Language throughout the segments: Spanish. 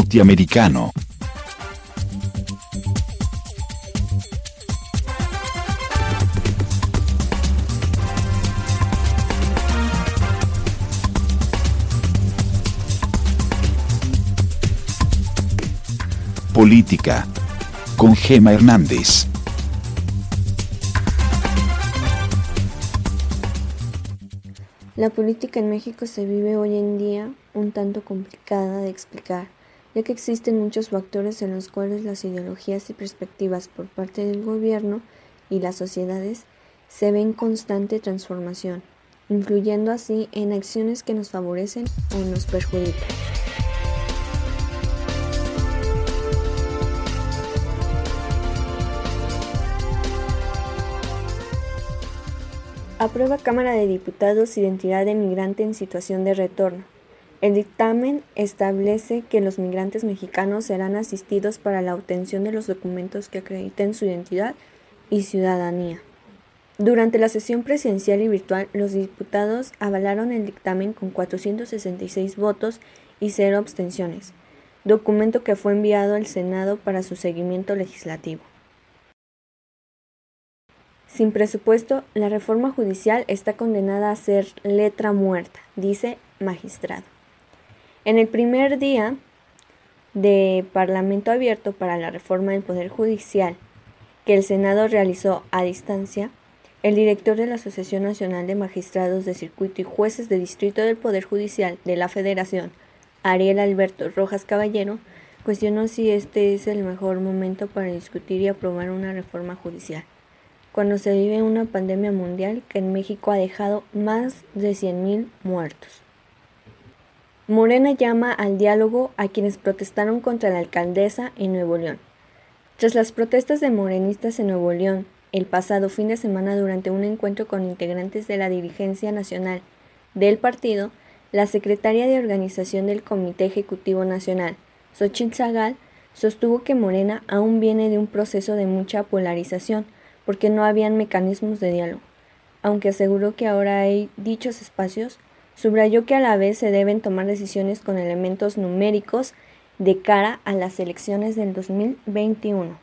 Norteamericano. Política. Con Gema Hernández. La política en México se vive hoy en día un tanto complicada de explicar, ya que existen muchos factores en los cuales las ideologías y perspectivas por parte del gobierno y las sociedades se ven en constante transformación, influyendo así en acciones que nos favorecen o nos perjudican. Aprueba Cámara de Diputados Identidad de Migrante en situación de retorno. El dictamen establece que los migrantes mexicanos serán asistidos para la obtención de los documentos que acrediten su identidad y ciudadanía. Durante la sesión presidencial y virtual, los diputados avalaron el dictamen con 466 votos y cero abstenciones, documento que fue enviado al Senado para su seguimiento legislativo. Sin presupuesto, la reforma judicial está condenada a ser letra muerta, dice magistrado. En el primer día de Parlamento abierto para la reforma del Poder Judicial que el Senado realizó a distancia, el director de la Asociación Nacional de Magistrados de Circuito y Jueces de Distrito del Poder Judicial de la Federación, Ariel Alberto Rojas Caballero, cuestionó si este es el mejor momento para discutir y aprobar una reforma judicial cuando se vive una pandemia mundial que en México ha dejado más de 100.000 muertos. Morena llama al diálogo a quienes protestaron contra la alcaldesa en Nuevo León. Tras las protestas de morenistas en Nuevo León el pasado fin de semana durante un encuentro con integrantes de la dirigencia nacional del partido, la secretaria de organización del Comité Ejecutivo Nacional, Xochitl Zagal, sostuvo que Morena aún viene de un proceso de mucha polarización, porque no habían mecanismos de diálogo. Aunque aseguró que ahora hay dichos espacios, subrayó que a la vez se deben tomar decisiones con elementos numéricos de cara a las elecciones del 2021.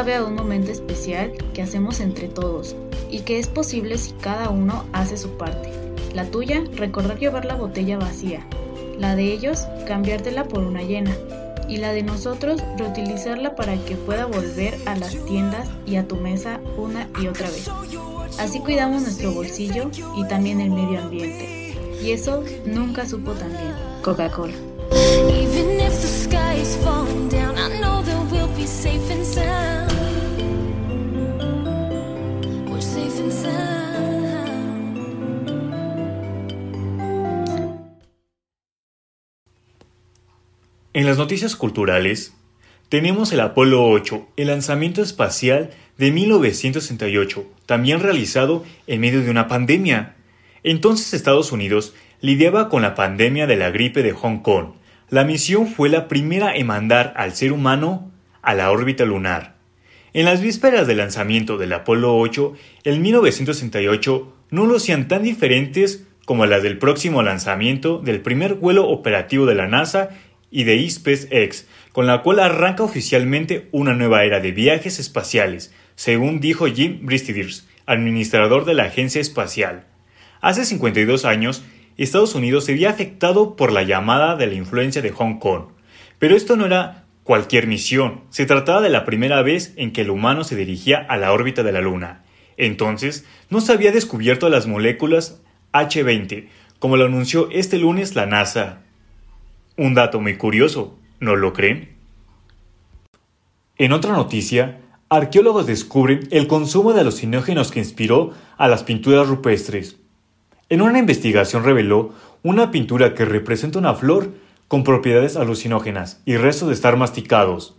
Sabe a un momento especial que hacemos entre todos y que es posible si cada uno hace su parte. La tuya, recordar llevar la botella vacía. La de ellos, cambiártela por una llena. Y la de nosotros, reutilizarla para que pueda volver a las tiendas y a tu mesa una y otra vez. Así cuidamos nuestro bolsillo y también el medio ambiente. Y eso nunca supo tan bien. Coca-Cola. En las noticias culturales, tenemos el Apolo 8, el lanzamiento espacial de 1968, también realizado en medio de una pandemia. Entonces Estados Unidos lidiaba con la pandemia de la gripe de Hong Kong. La misión fue la primera en mandar al ser humano a la órbita lunar. En las vísperas del lanzamiento del Apolo 8, en 1968 no lucían tan diferentes como las del próximo lanzamiento del primer vuelo operativo de la NASA y de SpaceX, con la cual arranca oficialmente una nueva era de viajes espaciales, según dijo Jim Bristidirs, administrador de la agencia espacial. Hace 52 años, Estados Unidos se había afectado por la llamada de la influencia de Hong Kong, pero esto no era cualquier misión, se trataba de la primera vez en que el humano se dirigía a la órbita de la Luna. Entonces, no se había descubierto las moléculas H20, como lo anunció este lunes la NASA. Un dato muy curioso, ¿no lo creen? En otra noticia, arqueólogos descubren el consumo de alucinógenos que inspiró a las pinturas rupestres. En una investigación reveló una pintura que representa una flor con propiedades alucinógenas y restos de estar masticados.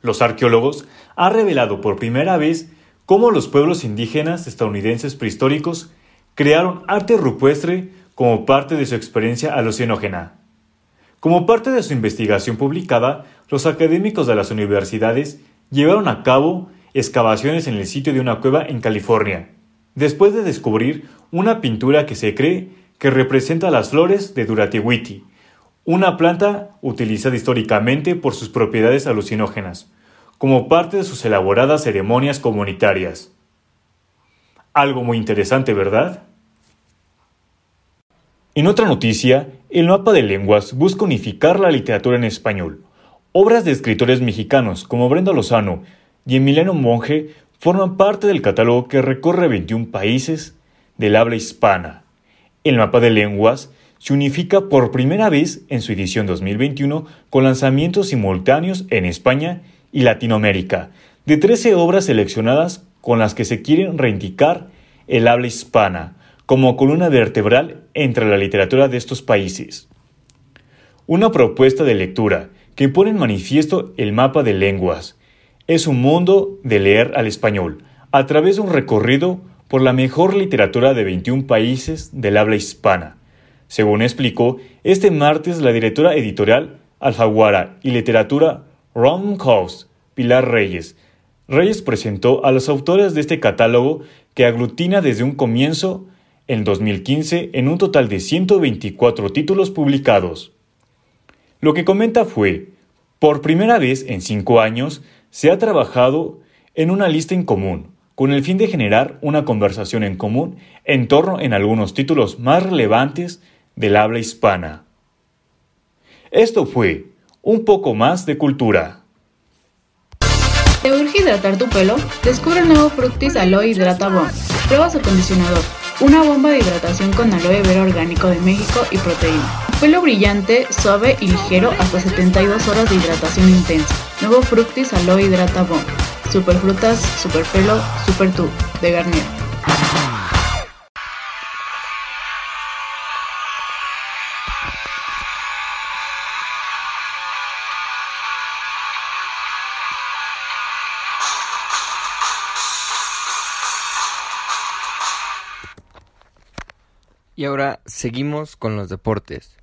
Los arqueólogos han revelado por primera vez cómo los pueblos indígenas estadounidenses prehistóricos crearon arte rupestre como parte de su experiencia alucinógena. Como parte de su investigación publicada, los académicos de las universidades llevaron a cabo excavaciones en el sitio de una cueva en California, después de descubrir una pintura que se cree que representa las flores de Duratiwiti, una planta utilizada históricamente por sus propiedades alucinógenas, como parte de sus elaboradas ceremonias comunitarias. Algo muy interesante, ¿verdad? En otra noticia, el mapa de lenguas busca unificar la literatura en español. Obras de escritores mexicanos como Brenda Lozano y Emiliano Monge forman parte del catálogo que recorre 21 países del habla hispana. El mapa de lenguas se unifica por primera vez en su edición 2021 con lanzamientos simultáneos en España y Latinoamérica, de 13 obras seleccionadas con las que se quieren reindicar el habla hispana como columna vertebral entre la literatura de estos países. Una propuesta de lectura que pone en manifiesto el mapa de lenguas. Es un mundo de leer al español, a través de un recorrido por la mejor literatura de 21 países del habla hispana. Según explicó este martes la directora editorial Alfaguara y literatura Ron Coast, Pilar Reyes. Reyes presentó a los autores de este catálogo que aglutina desde un comienzo en 2015 en un total de 124 títulos publicados. Lo que comenta fue, por primera vez en cinco años, se ha trabajado en una lista en común, con el fin de generar una conversación en común en torno en algunos títulos más relevantes del habla hispana. Esto fue un poco más de cultura. ¿Te urge hidratar tu pelo? Descubre el nuevo Fructis Aloe Hidrata Bomb. Prueba su acondicionador una bomba de hidratación con aloe vera orgánico de México y proteína. Pelo brillante, suave y ligero hasta 72 horas de hidratación intensa. Nuevo Fructis Aloe Hidrata Bomb. Super frutas, super pelo, super tú, de Garnier. Y ahora seguimos con los deportes.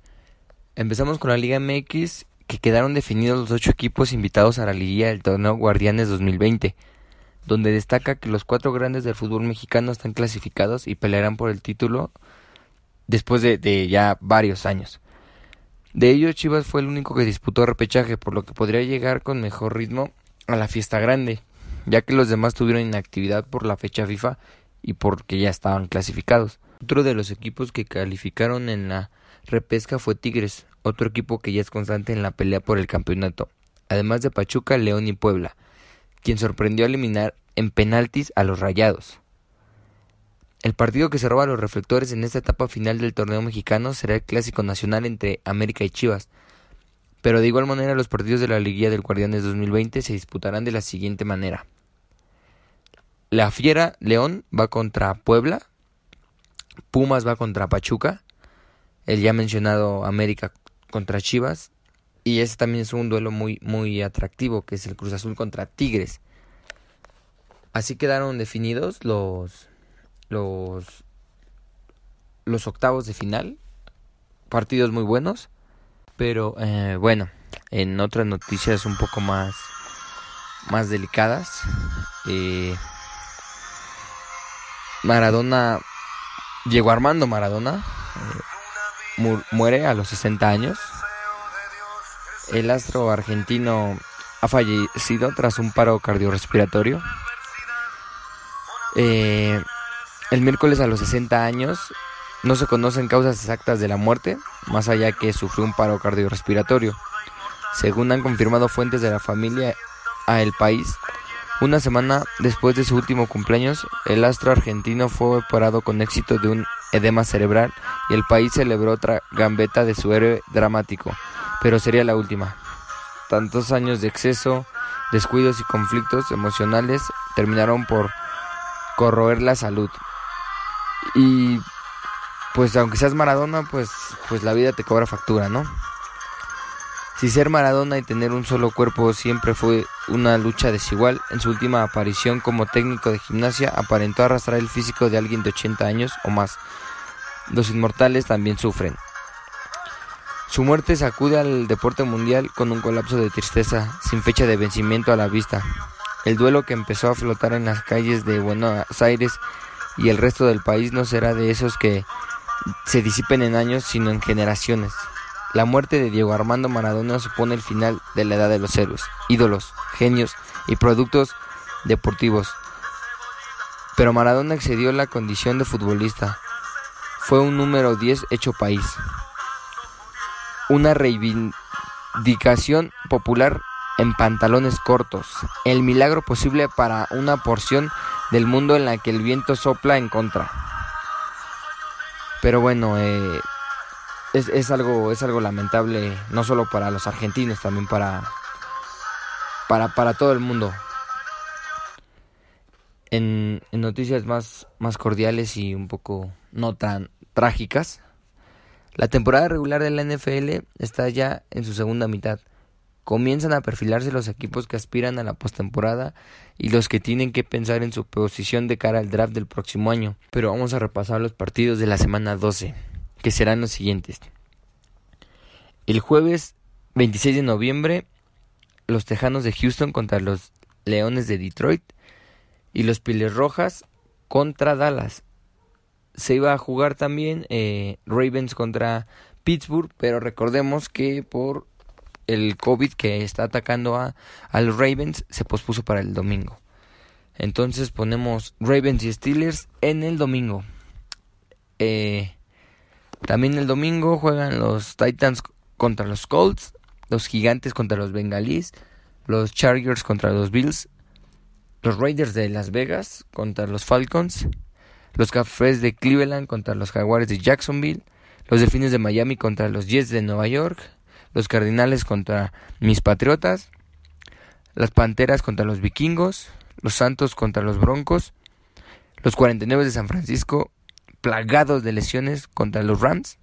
Empezamos con la Liga MX, que quedaron definidos los ocho equipos invitados a la liguilla del torneo Guardianes 2020, donde destaca que los cuatro grandes del fútbol mexicano están clasificados y pelearán por el título después de, de ya varios años. De ellos, Chivas fue el único que disputó repechaje, por lo que podría llegar con mejor ritmo a la fiesta grande, ya que los demás tuvieron inactividad por la fecha FIFA y porque ya estaban clasificados. Otro de los equipos que calificaron en la repesca fue Tigres, otro equipo que ya es constante en la pelea por el campeonato, además de Pachuca, León y Puebla, quien sorprendió a eliminar en penaltis a los Rayados. El partido que se roba los reflectores en esta etapa final del torneo mexicano será el clásico nacional entre América y Chivas. Pero de igual manera los partidos de la Liguilla del Guardianes 2020 se disputarán de la siguiente manera. La Fiera León va contra Puebla, Pumas va contra Pachuca, el ya mencionado América contra Chivas, y ese también es un duelo muy, muy atractivo, que es el Cruz Azul contra Tigres. Así quedaron definidos los, los, los octavos de final, partidos muy buenos, pero eh, bueno, en otras noticias un poco más, más delicadas, eh, Maradona Llegó Armando Maradona, eh, muere a los 60 años. El astro argentino ha fallecido tras un paro cardiorrespiratorio. Eh, el miércoles a los 60 años no se conocen causas exactas de la muerte, más allá que sufrió un paro cardiorrespiratorio. Según han confirmado fuentes de la familia a El País, una semana después de su último cumpleaños, el astro argentino fue operado con éxito de un edema cerebral y el país celebró otra gambeta de su héroe dramático, pero sería la última. Tantos años de exceso descuidos y conflictos emocionales terminaron por corroer la salud. Y pues aunque seas Maradona, pues, pues la vida te cobra factura, ¿no? Si ser Maradona y tener un solo cuerpo siempre fue una lucha desigual, en su última aparición como técnico de gimnasia aparentó arrastrar el físico de alguien de 80 años o más. Los inmortales también sufren. Su muerte sacude al deporte mundial con un colapso de tristeza, sin fecha de vencimiento a la vista. El duelo que empezó a flotar en las calles de Buenos Aires y el resto del país no será de esos que se disipen en años, sino en generaciones. La muerte de Diego Armando Maradona supone el final de la edad de los héroes, ídolos, genios y productos deportivos. Pero Maradona excedió la condición de futbolista. Fue un número 10 hecho país. Una reivindicación popular en pantalones cortos. El milagro posible para una porción del mundo en la que el viento sopla en contra. Pero bueno, eh, es, algo, es algo lamentable, no solo para los argentinos, también para, para, para todo el mundo. En, en, noticias más, más cordiales y un poco no tan trágicas, la temporada regular de la NFL está ya en su segunda mitad. Comienzan a perfilarse los equipos que aspiran a la postemporada y los que tienen que pensar en su posición de cara al draft del próximo año. Pero vamos a repasar los partidos de la semana 12 que serán los siguientes. El jueves 26 de noviembre, los Tejanos de Houston contra los Leones de Detroit y los Piles Rojas contra Dallas. Se iba a jugar también eh, Ravens contra Pittsburgh, pero recordemos que por el COVID que está atacando a, a los Ravens se pospuso para el domingo. Entonces ponemos Ravens y Steelers en el domingo. Eh, también el domingo juegan los Titans contra los Colts, los Gigantes contra los Bengalís, los Chargers contra los Bills, los Raiders de Las Vegas contra los Falcons, los Cafés de Cleveland contra los Jaguares de Jacksonville, los Delfines de Miami contra los Jets de Nueva York, los Cardinales contra mis Patriotas, las Panteras contra los Vikingos, los Santos contra los Broncos, los 49 de San Francisco plagados de lesiones contra los Rams.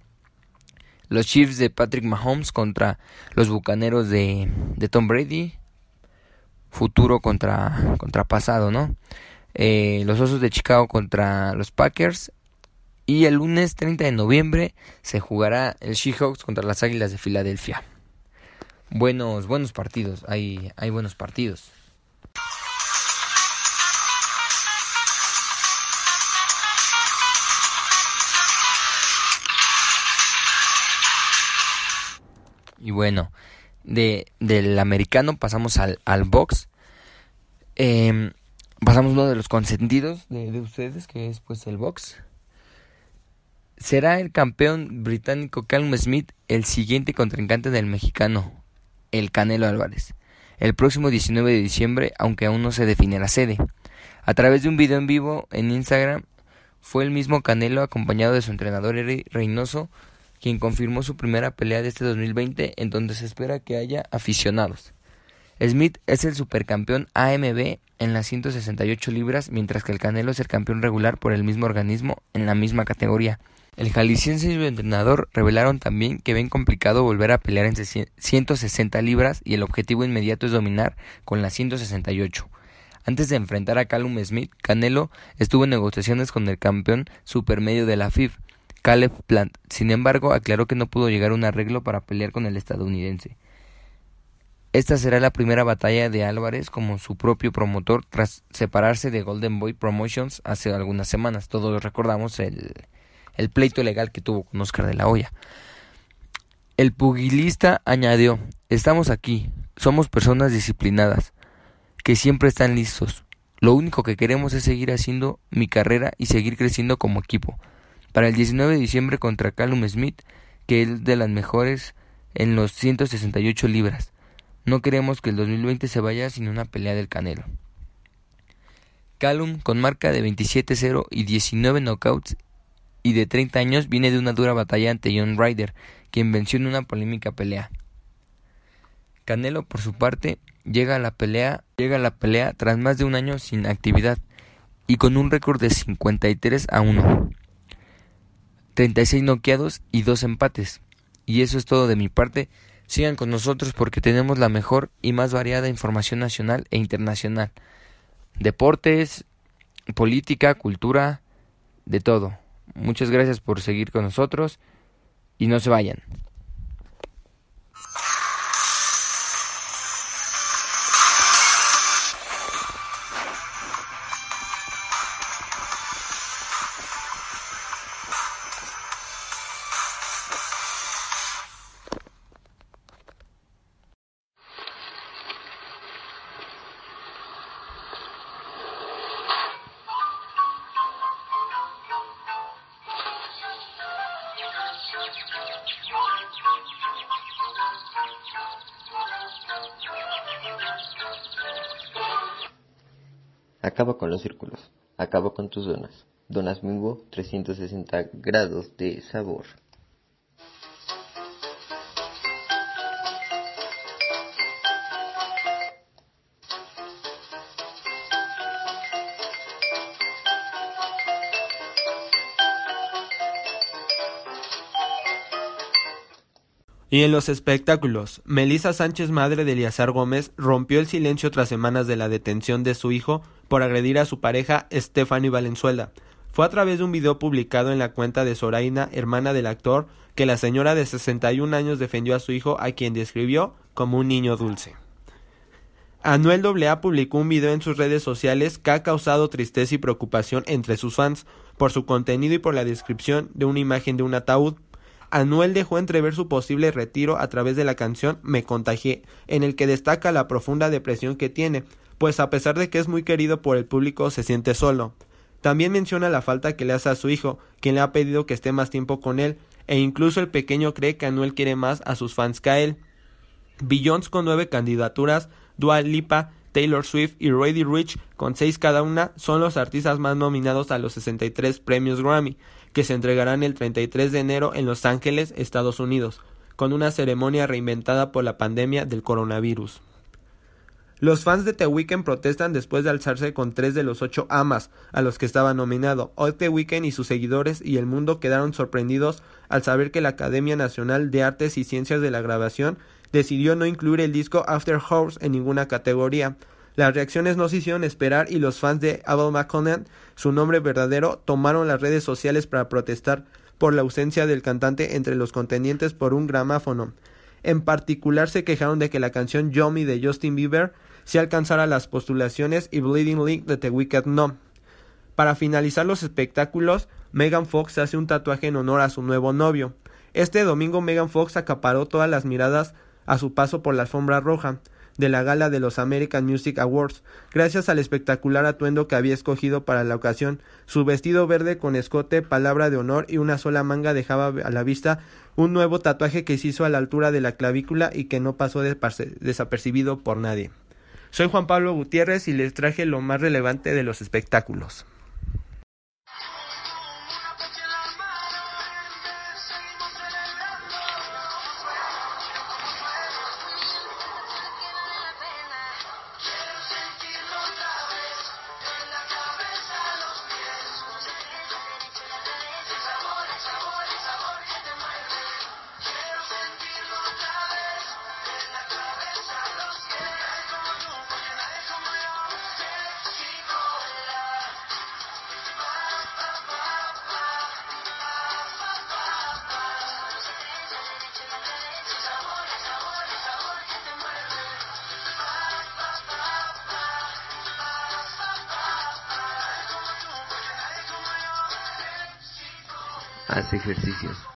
Los Chiefs de Patrick Mahomes contra los Bucaneros de, Tom Brady. Futuro contra, contra pasado, ¿no? Eh, los Osos de Chicago contra los Packers. Y el lunes 30 de noviembre se jugará el Seahawks contra las Águilas de Filadelfia. Buenos, buenos partidos. Hay, hay buenos partidos. Y bueno, de, del americano pasamos al, al box. Em, pasamos uno de los consentidos de, de, ustedes, que es pues el box. Será el campeón británico Calum Smith el siguiente contrincante del mexicano, el Canelo Álvarez, el próximo 19 de diciembre, aunque aún no se define la sede. A través de un video en vivo en Instagram, fue el mismo Canelo acompañado de su entrenador Eric Reynoso quien confirmó su primera pelea de este 2020 en donde se espera que haya aficionados. Smith es el supercampeón AMB en las 168 libras, mientras que el Canelo es el campeón regular por el mismo organismo en la misma categoría. El jalisciense y su entrenador revelaron también que ven complicado volver a pelear en 160 libras y el objetivo inmediato es dominar con las 168. Antes de enfrentar a Callum Smith, Canelo estuvo en negociaciones con el campeón supermedio de la FIB, Caleb Plant. Sin embargo, aclaró que no pudo llegar a un arreglo para pelear con el estadounidense. Esta será la primera batalla de Álvarez como su propio promotor tras separarse de Golden Boy Promotions hace algunas semanas. Todos recordamos el, el pleito legal que tuvo con Oscar de la Hoya. El pugilista añadió, estamos aquí, somos personas disciplinadas, que siempre están listos. Lo único que queremos es seguir haciendo mi carrera y seguir creciendo como equipo para el 19 de diciembre contra Callum Smith, que es de las mejores en los 168 libras. No queremos que el 2020 se vaya sin una pelea del Canelo. Callum, con marca de 27-0 y 19 knockouts y de 30 años, viene de una dura batalla ante John Ryder, quien venció en una polémica pelea. Canelo, por su parte, llega a la pelea, llega a la pelea tras más de un año sin actividad y con un récord de 53 a 1. 36 noqueados y 2 empates. Y eso es todo de mi parte. Sigan con nosotros porque tenemos la mejor y más variada información nacional e internacional. Deportes, política, cultura, de todo. Muchas gracias por seguir con nosotros y no se vayan. Acaba con los círculos, acaba con tus donas. Donas Mimbo 360 grados de sabor. Y en los espectáculos, Melissa Sánchez, madre de Eliazar Gómez, rompió el silencio tras semanas de la detención de su hijo por agredir a su pareja Stephanie Valenzuela. Fue a través de un video publicado en la cuenta de Soraina, hermana del actor, que la señora de 61 años defendió a su hijo, a quien describió como un niño dulce. Anuel AA publicó un video en sus redes sociales que ha causado tristeza y preocupación entre sus fans por su contenido y por la descripción de una imagen de un ataúd Anuel dejó entrever su posible retiro a través de la canción Me contagié, en el que destaca la profunda depresión que tiene, pues a pesar de que es muy querido por el público se siente solo. También menciona la falta que le hace a su hijo, quien le ha pedido que esté más tiempo con él, e incluso el pequeño cree que Anuel quiere más a sus fans que a él. Billions con nueve candidaturas, Dua Lipa, Taylor Swift y Roddy Rich, con seis cada una, son los artistas más nominados a los 63 premios Grammy, que se entregarán el 33 de enero en Los Ángeles, Estados Unidos, con una ceremonia reinventada por la pandemia del coronavirus. Los fans de The Weeknd protestan después de alzarse con tres de los ocho amas a los que estaba nominado. Hoy The Weeknd y sus seguidores y el mundo quedaron sorprendidos al saber que la Academia Nacional de Artes y Ciencias de la Grabación decidió no incluir el disco After Hours en ninguna categoría, las reacciones no se hicieron esperar y los fans de Abel McConnell, su nombre verdadero, tomaron las redes sociales para protestar por la ausencia del cantante entre los contendientes por un gramáfono. En particular se quejaron de que la canción Yomi de Justin Bieber se alcanzara las postulaciones y Bleeding Link de The Wicked no. Para finalizar los espectáculos, Megan Fox hace un tatuaje en honor a su nuevo novio. Este domingo Megan Fox acaparó todas las miradas a su paso por la alfombra roja de la gala de los American Music Awards, gracias al espectacular atuendo que había escogido para la ocasión. Su vestido verde con escote, palabra de honor y una sola manga dejaba a la vista un nuevo tatuaje que se hizo a la altura de la clavícula y que no pasó desapercibido por nadie. Soy Juan Pablo Gutiérrez y les traje lo más relevante de los espectáculos. Haz ejercicios.